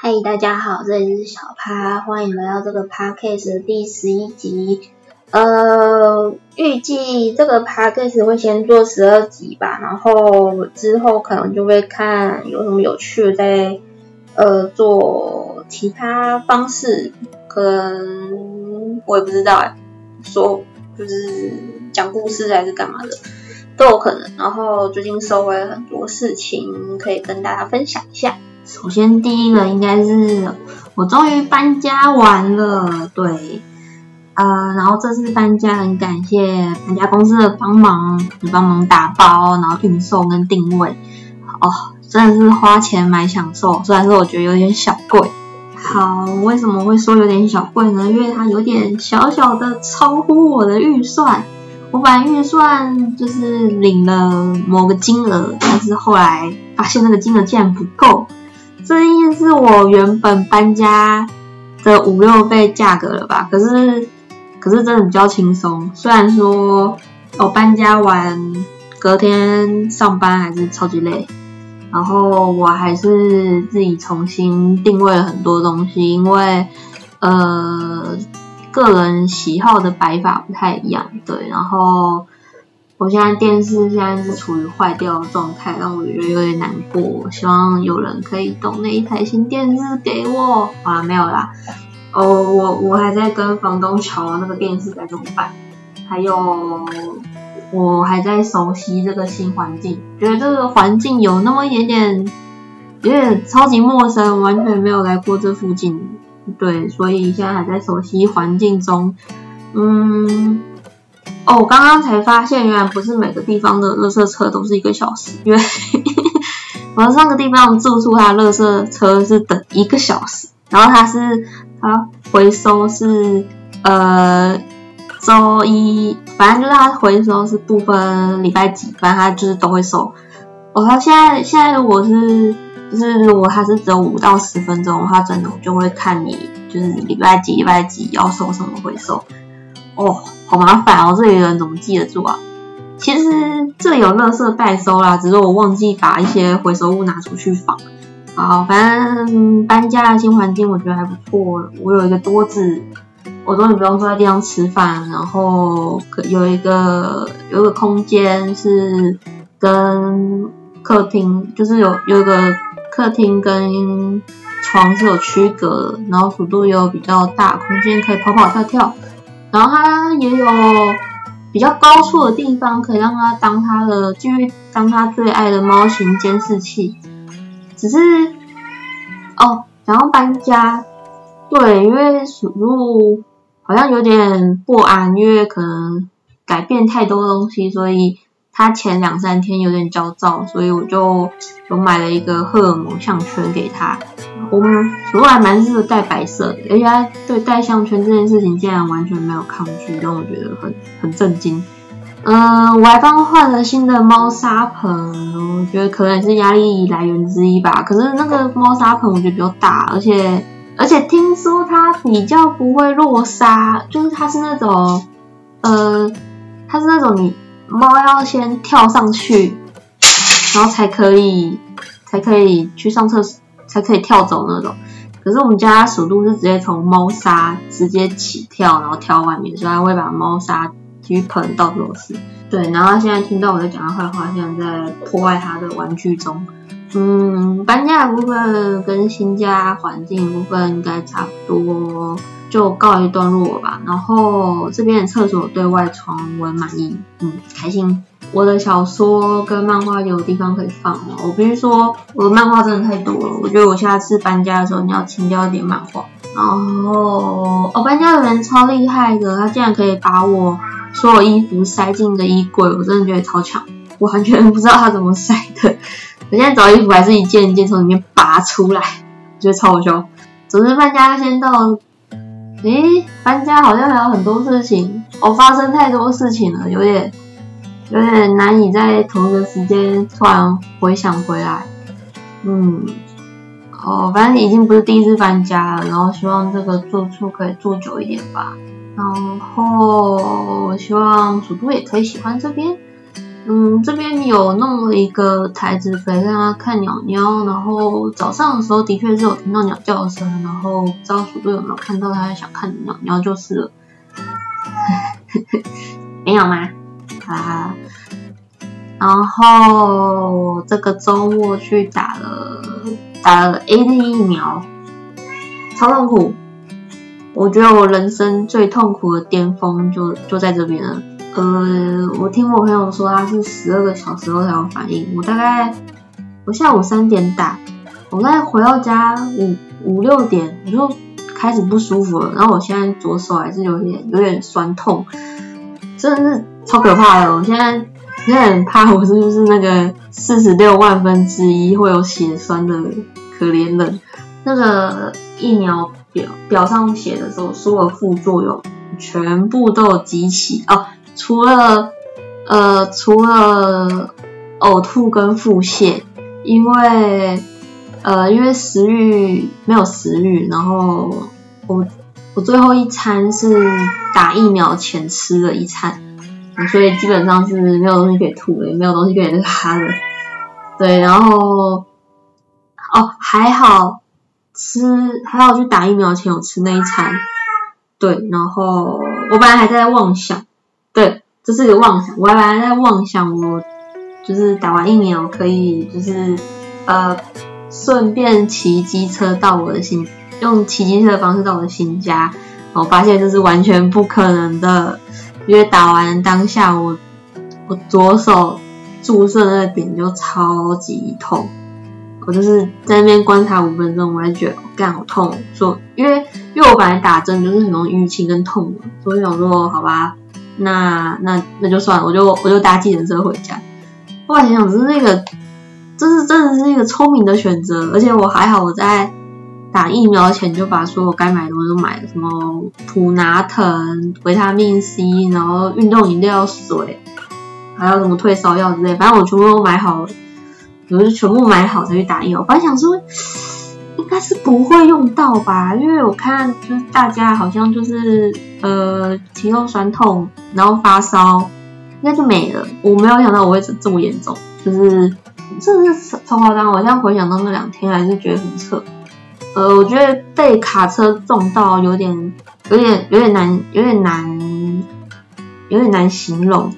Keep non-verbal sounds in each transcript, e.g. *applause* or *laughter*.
嗨，大家好，这里是小趴，欢迎来到这个 podcast 第十一集。呃，预计这个 podcast 会先做十二集吧，然后之后可能就会看有什么有趣的，再呃做其他方式，可能我也不知道哎，说就是讲故事还是干嘛的都有可能。然后最近收回了很多事情，可以跟大家分享一下。首先，第一个应该是我终于搬家完了，对，呃，然后这次搬家很感谢搬家公司的帮忙，你帮忙打包，然后运送跟定位，哦，真的是花钱买享受，虽然说我觉得有点小贵。好，为什么会说有点小贵呢？因为它有点小小的超乎我的预算，我本来预算就是领了某个金额，但是后来发现那个金额竟然不够。这应该是我原本搬家的五六倍价格了吧？可是，可是真的比较轻松。虽然说我搬家完隔天上班还是超级累，然后我还是自己重新定位了很多东西，因为呃个人喜好的摆法不太一样，对，然后。我现在电视现在是处于坏掉的状态，让我觉得有点难过。希望有人可以动那一台新电视给我。啊，没有啦。哦，我我还在跟房东瞧那个电视该怎么办。还有，我还在熟悉这个新环境，觉得这个环境有那么一点点，有点超级陌生，完全没有来过这附近。对，所以现在还在熟悉环境中。嗯。哦，我刚刚才发现，原来不是每个地方的垃圾车都是一个小时，因为 *laughs* 我上个地方住宿，它垃圾车是等一个小时，然后它是它回收是呃周一，反正就是它回收是不分礼拜几，反正它就是都会收。哦，它现在现在如果是就是如果它是只有五到十分钟，它真的就会看你就是礼拜几礼拜几要收什么回收。哦。好麻烦哦，这里的人怎么记得住啊？其实这里有垃圾代收啦，只是我忘记把一些回收物拿出去放。好，反正搬家的新环境我觉得还不错。我有一个桌子，我终于不用坐在地上吃饭，然后有一个有一个空间是跟客厅，就是有有一个客厅跟床是有区隔，然后幅度也有比较大空间，可以跑跑跳跳。然后它也有比较高处的地方，可以让它当它的继续当它最爱的猫型监视器。只是哦，想要搬家，对，因为鼠入好像有点不安，因为可能改变太多东西，所以。他前两三天有点焦躁，所以我就有买了一个荷尔蒙项圈给他。我们主还蛮适合戴白色的，而且他对戴项圈这件事情竟然完全没有抗拒，让我觉得很很震惊。嗯，我还帮换了新的猫砂盆，我觉得可能也是压力来源之一吧。可是那个猫砂盆我觉得比较大，而且而且听说它比较不会落沙，就是它是那种呃，它是那种你。猫要先跳上去，然后才可以才可以去上厕所，才可以跳走那种。可是我们家鼠度是直接从猫砂直接起跳，然后跳外面，所以它会把猫砂去盆到处都是。对，然后现在听到我在讲它坏话，现在在破坏它的玩具中。嗯，搬家的部分跟新家环境部分应该差不多。就告一段落吧，然后这边的厕所对外窗我很满意，嗯，开心。我的小说跟漫画有地方可以放了，我必须说我的漫画真的太多了，我觉得我下次搬家的时候你要清掉一点漫画。然后我搬家的人超厉害的，他竟然可以把我所有衣服塞进个衣柜，我真的觉得超强，我完全不知道他怎么塞的。我现在找衣服还是一件一件从里面拔出来，觉得超好笑。总之搬家先到。诶，搬家好像还有很多事情，哦，发生太多事情了，有点有点难以在同一个时间突然回想回来。嗯，哦，反正已经不是第一次搬家了，然后希望这个住处可以住久一点吧。然后我希望主播也可以喜欢这边。嗯，这边有弄了一个台子可以让他看鸟鸟，然后早上的时候的确是有听到鸟叫声，然后不知道鼠队有没有看到他想看的鸟鸟就是了。*laughs* 没有吗？啊，然后这个周末去打了打了 A D 疫苗，超痛苦。我觉得我人生最痛苦的巅峰就就在这边了。呃，我听我朋友说他是十二个小时后才有反应，我大概我下午三点打，我大概回到家五五六点我就开始不舒服了，然后我现在左手还是有点有点酸痛，真的是超可怕的。我现在现在很怕我是不是那个四十六万分之一会有血栓的可怜人。那个疫苗表表上写的时候，所有副作用全部都集齐哦。除了呃，除了呕吐跟腹泻，因为呃，因为食欲没有食欲，然后我我最后一餐是打疫苗前吃的一餐，所以基本上是没有东西可以吐的，也没有东西可以拉的。对，然后哦还好吃，还好去打疫苗前有吃那一餐。对，然后我本来还在妄想。对，这是个妄想。我还在妄想，我就是打完疫苗可以，就是呃，顺便骑机车到我的新，用骑机车的方式到我的新家。我发现这是完全不可能的，因为打完当下，我我左手注射那个点就超级痛。我就是在那边观察五分钟，我还觉得干好痛。说，因为因为我本来打针就是很容易淤青跟痛的，所以想说好吧。那那那就算了，我就我就搭计程车回家。后来想想，只是那个，这是真的是一个聪明的选择，而且我还好，我在打疫苗前就把所有该买的东西都买了，什么普拿疼、维他命 C，然后运动饮料、水，还有什么退烧药之类，反正我全部都买好了，我就全部买好才去打疫苗。本来想说。应该是不会用到吧，因为我看就是大家好像就是呃肌肉酸痛，然后发烧，应该就没了。我没有想到我会这么严重，就是真的是超夸张。我现在回想到那两天，还是觉得很扯。呃，我觉得被卡车撞到有点有点有点难，有点难，有点难形容。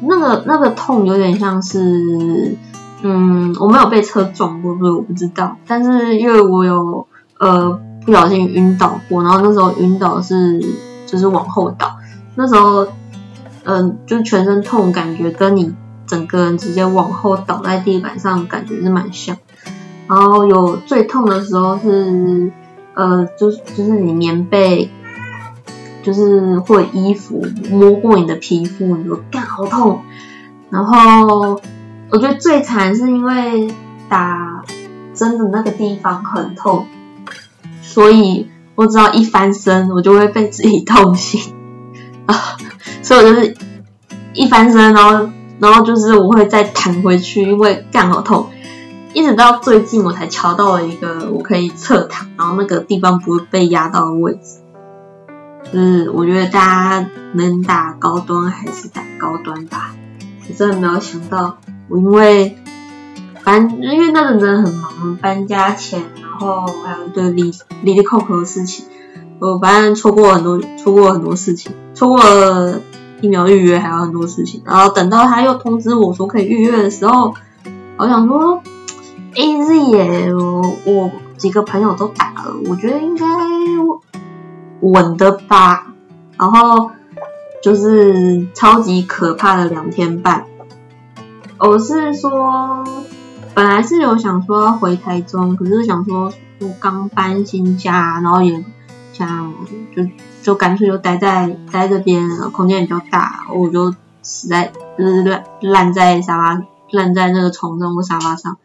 那个那个痛有点像是。嗯，我没有被车撞过，所以我不知道。但是因为我有呃不小心晕倒过，然后那时候晕倒是就是往后倒，那时候嗯就全身痛，感觉跟你整个人直接往后倒在地板上感觉是蛮像。然后有最痛的时候是呃就是就是你棉被就是或衣服摸过你的皮肤，你就干好痛，然后。我觉得最惨是因为打针的那个地方很痛，所以我只要一翻身，我就会被自己痛醒啊，所以我就是一翻身，然后然后就是我会再弹回去，因为干好痛，一直到最近我才瞧到了一个我可以侧躺，然后那个地方不会被压到的位置。就是我觉得大家能打高端还是打高端吧，我真的没有想到。我因为反正，因为那阵真的很忙，搬家前，然后还有一堆离离离扣扣的事情，我反正错过很多，错过很多事情，错过了疫苗预约，还有很多事情。然后等到他又通知我说可以预约的时候，我想说，A Z 耶，我我几个朋友都打了，我觉得应该稳的吧。然后就是超级可怕的两天半。我是说，本来是有想说要回台中，可是想说我刚搬新家，然后也想就就干脆就待在待这边，空间比较大，我就死在就是烂烂在沙发烂在那个床上或沙发上，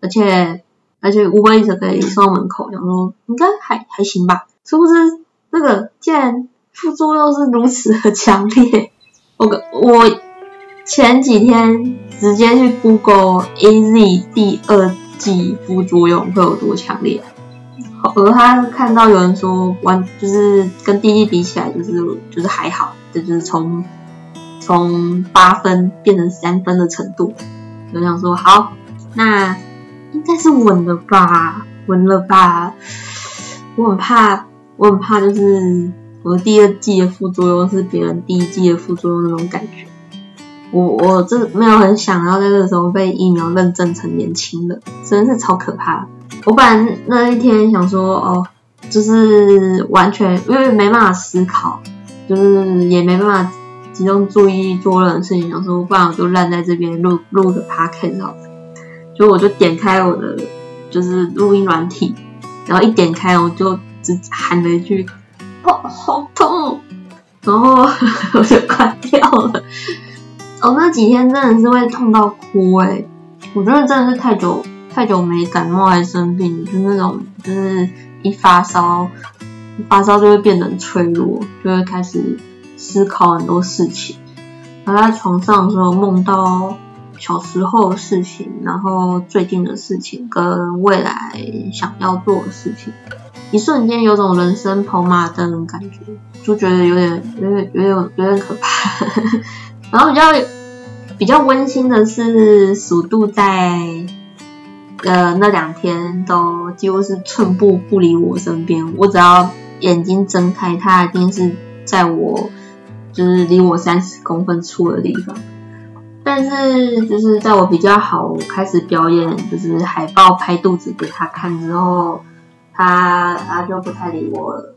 而且而且乌龟一直可以送到门口，想说应该还还行吧，是不是？那个既然副作用是如此的 *laughs* 强烈，我我前几天。直接去 Google A Z 第二季副作用会有多强烈？而他看到有人说完，就是跟第一季比起来，就是就是还好，这就是从从从八分变成三分的程度。就想说好，那应该是稳了吧，稳了吧。我很怕，我很怕，就是我第二季的副作用是别人第一季的副作用那种感觉。我我真没有很想要在这个时候被疫苗认证成年轻人，真的是超可怕。我本来那一天想说，哦，就是完全因为没办法思考，就是也没办法集中注意做任何事情，想说不然我就烂在这边录录个 podcast 好了。就我就点开我的就是录音软体，然后一点开我就只喊了一句，哦，好痛，然后 *laughs* 我就关掉了。哦，那几天真的是会痛到哭哎！我觉得真的是太久太久没感冒还生病，就那种就是一发烧，发烧就会变得脆弱，就会开始思考很多事情。然后在床上的时候梦到小时候的事情，然后最近的事情跟未来想要做的事情，一瞬间有种人生跑马灯的感觉，就觉得有点有点有点有点可怕。然后比较比较温馨的是，鼠度在呃那两天都几乎是寸步不离我身边。我只要眼睛睁开，它一定是在我就是离我三十公分处的地方。但是就是在我比较好开始表演，就是海报拍肚子给他看之后，他他就不太理我了。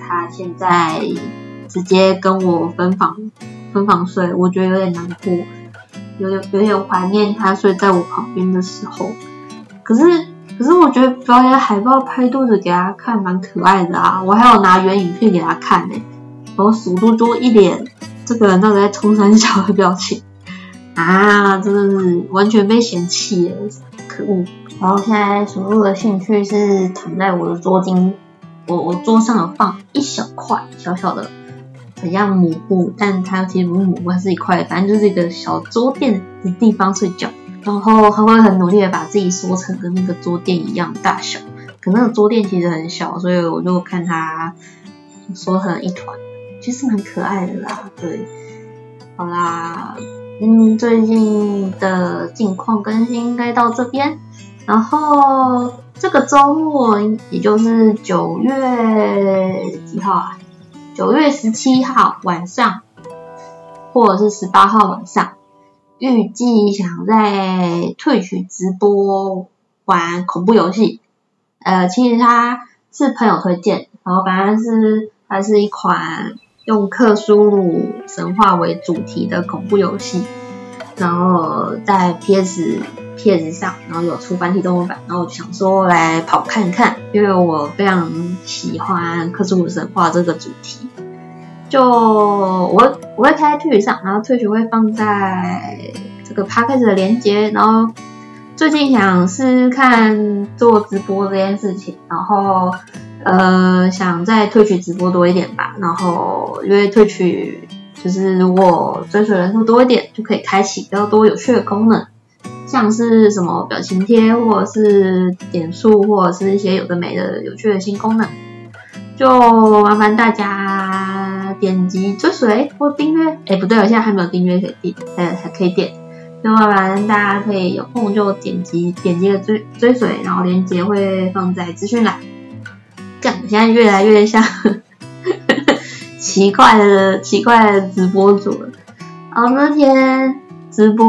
他现在直接跟我分房。分房睡，我觉得有点难过，有点有点怀念他睡在我旁边的时候。可是可是我觉得表演海报拍肚子给他看蛮可爱的啊，我还有拿原影片给他看呢。然后鼠嘟嘟一脸这个人到底在冲三小的表情啊，真的是完全被嫌弃耶，可恶！然后现在鼠嘟的兴趣是躺在我的桌巾，我我桌上有放一小块小小的。很像抹布，但它其实不是抹布，它是一块，反正就是一个小桌垫的地方睡觉。然后他会很努力的把自己缩成跟那个桌垫一样大小，可那个桌垫其实很小，所以我就看他缩成一团，其实蛮可爱的啦。对，好啦，嗯，最近的近况更新应该到这边，然后这个周末也就是九月几号啊？九月十七号晚上，或者是十八号晚上，预计想在退取直播玩恐怖游戏。呃，其实它是朋友推荐，然后反正是它是一款用克苏鲁神话为主题的恐怖游戏，然后在 PS 帖子上，然后有出繁体中文版，然后想说来跑看看，因为我非常喜欢克苏鲁神话这个主题。就我我会开在退群上，然后退群会放在这个 p a c k a g e 的连接，然后最近想试试看做直播这件事情，然后呃想在退取直播多一点吧，然后因为退取就是如果追随人数多一点，就可以开启比较多有趣的功能，像是什么表情贴或者是点数或者是一些有的没的有趣的新功能，就麻烦大家。点击追随或订阅，哎，不对，我现在还没有订阅可以订，呃，还可以点。那麻烦大家可以有空就点击点击个追追随，然后链接会放在资讯栏。这样，现在越来越像 *laughs* 奇怪的奇怪的直播主了。然后那天直播，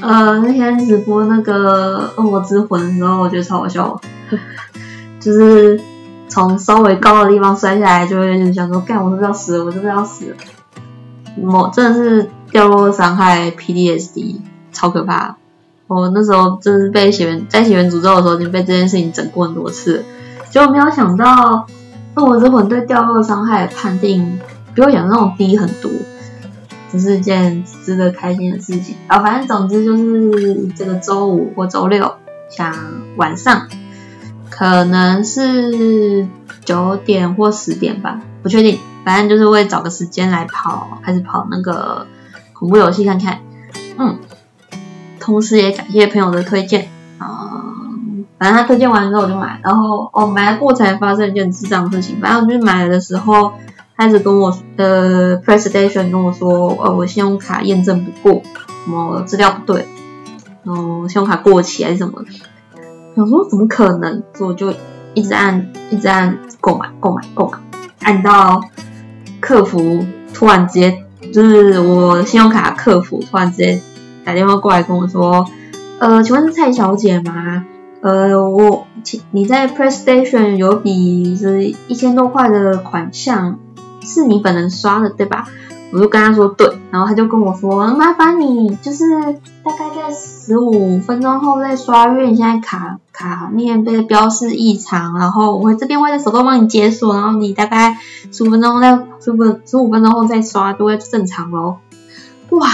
呃，那天直播那个恶魔之魂的时候，我觉得超好笑，*laughs* 就是。从稍微高的地方摔下来，就会想说：“干，我是不是要死了？我是不是要死了？”我真的是掉落伤害 PDSD，超可怕！我那时候真是被写文在写文诅咒的时候，已经被这件事情整过很多次，结果没有想到，恶魔之魂对掉落伤害的判定比我想象中低很多，这是件值得开心的事情啊！反正总之就是这个周五或周六，像晚上。可能是九点或十点吧，不确定。反正就是会找个时间来跑，开始跑那个恐怖游戏看看。嗯，同时也感谢朋友的推荐。啊，反正他推荐完之后我就买，然后哦买了过才发生一件智障事情。反正就是买的时候他一直跟我呃 pray station 跟我说，呃，我信用卡验证不过，什么资料不对，嗯，信用卡过期还是什么，想说怎么可能，所以我就一直按，一直按购买，购买，购买，按到客服突然直接，就是我信用卡客服突然直接打电话过来跟我说，呃，请问是蔡小姐吗？呃，我请你在 PlayStation 有笔是一千多块的款项。是你本人刷的对吧？我就跟他说对，然后他就跟我说麻烦你就是大概在十五分钟后再刷，因为你现在卡卡面被标示异常，然后我这边会在手动帮你解锁，然后你大概十五分钟再十五十五分钟后再刷就会正常喽。哇，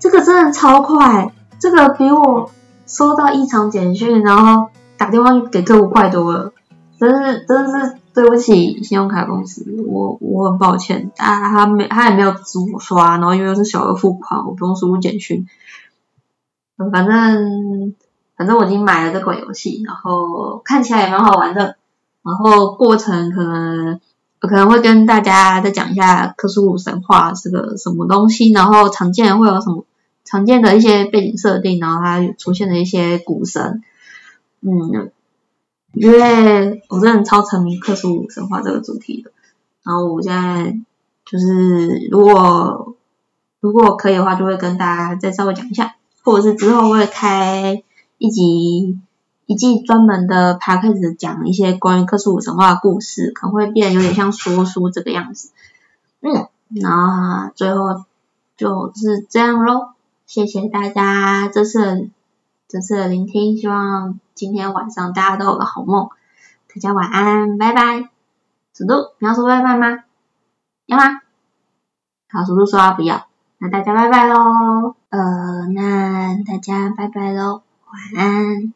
这个真的超快，这个比我收到异常简讯然后打电话给客户快多了，真是真是。对不起，信用卡公司，我我很抱歉，啊，他没他也没有阻我刷，然后因为是小额付款，我不用输入简讯。反正反正我已经买了这款游戏，然后看起来也蛮好玩的，然后过程可能我可能会跟大家再讲一下克苏鲁神话是个什么东西，然后常见会有什么常见的一些背景设定，然后它出现的一些古神，嗯。因为我真的超沉迷克苏鲁神话这个主题的，然后我现在就是如果如果可以的话，就会跟大家再稍微讲一下，或者是之后会开一集一季专门的 p a c k a g e 讲一些关于克苏鲁神话的故事，可能会变有点像说书这个样子。嗯，那最后就是这样喽，谢谢大家这次这次的聆听，希望。今天晚上大家都有个好梦，大家晚安，拜拜。鼠度，你要说拜拜吗？要吗？好，鼠度说不要，那大家拜拜喽。呃，那大家拜拜喽，晚安。